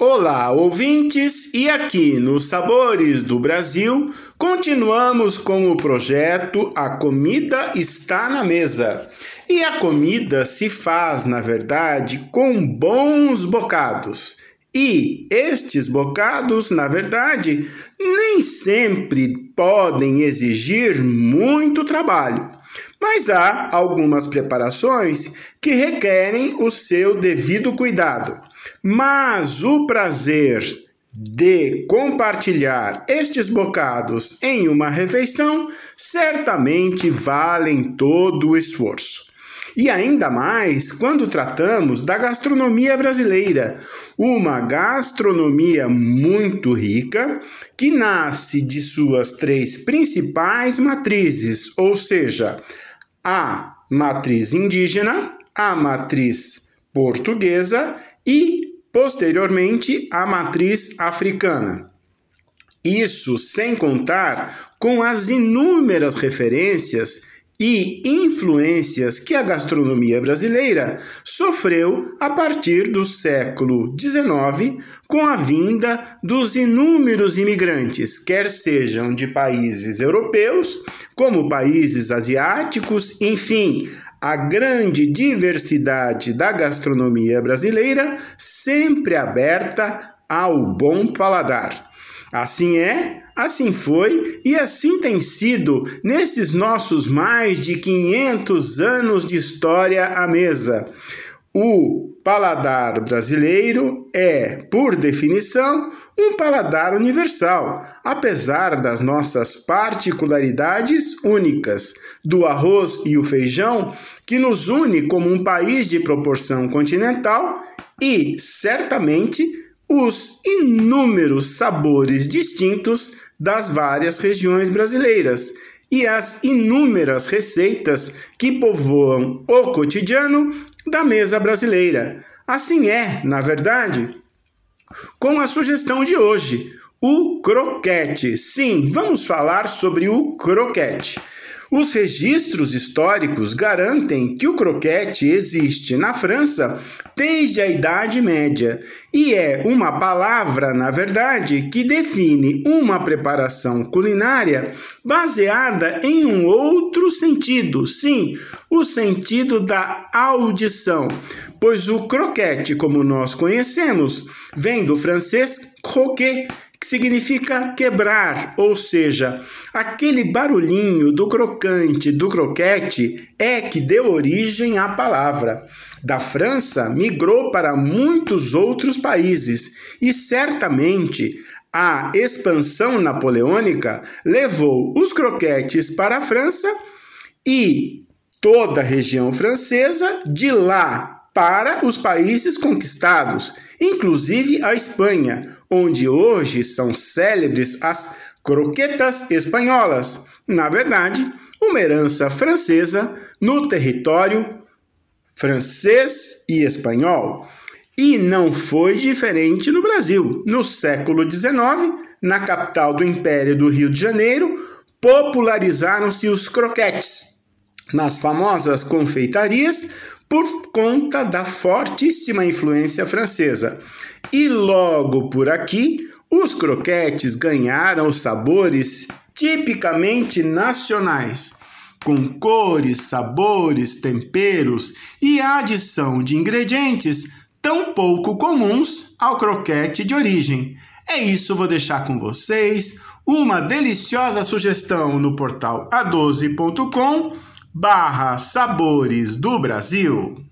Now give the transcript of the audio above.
Olá, ouvintes, e aqui nos Sabores do Brasil, continuamos com o projeto A Comida Está na Mesa. E a comida se faz, na verdade, com bons bocados. E estes bocados, na verdade, nem sempre podem exigir muito trabalho. Mas há algumas preparações que requerem o seu devido cuidado. Mas o prazer de compartilhar estes bocados em uma refeição certamente valem todo o esforço. E ainda mais quando tratamos da gastronomia brasileira, uma gastronomia muito rica que nasce de suas três principais matrizes, ou seja, a matriz indígena, a matriz portuguesa e, posteriormente, a matriz africana. Isso sem contar com as inúmeras referências e influências que a gastronomia brasileira sofreu a partir do século XIX com a vinda dos inúmeros imigrantes, quer sejam de países europeus, como países asiáticos, enfim, a grande diversidade da gastronomia brasileira sempre aberta ao bom paladar. Assim é, assim foi e assim tem sido nesses nossos mais de 500 anos de história à mesa. O paladar brasileiro é, por definição, um paladar universal, apesar das nossas particularidades únicas, do arroz e o feijão, que nos une como um país de proporção continental e, certamente, os inúmeros sabores distintos das várias regiões brasileiras e as inúmeras receitas que povoam o cotidiano da mesa brasileira. Assim é, na verdade, com a sugestão de hoje, o croquete. Sim, vamos falar sobre o croquete. Os registros históricos garantem que o croquete existe na França desde a Idade Média e é uma palavra, na verdade, que define uma preparação culinária baseada em um outro sentido, sim, o sentido da audição, pois o croquete, como nós conhecemos, vem do francês croquet que significa quebrar, ou seja, aquele barulhinho do crocante, do croquete, é que deu origem à palavra. Da França migrou para muitos outros países e certamente a expansão napoleônica levou os croquetes para a França e toda a região francesa de lá para os países conquistados, inclusive a Espanha, onde hoje são célebres as croquetas espanholas. Na verdade, uma herança francesa no território francês e espanhol. E não foi diferente no Brasil. No século XIX, na capital do Império do Rio de Janeiro, popularizaram-se os croquetes nas famosas confeitarias por conta da fortíssima influência francesa. E logo por aqui, os croquetes ganharam sabores tipicamente nacionais, com cores, sabores, temperos e adição de ingredientes tão pouco comuns ao croquete de origem. É isso, vou deixar com vocês uma deliciosa sugestão no portal a12.com barra Sabores do Brasil.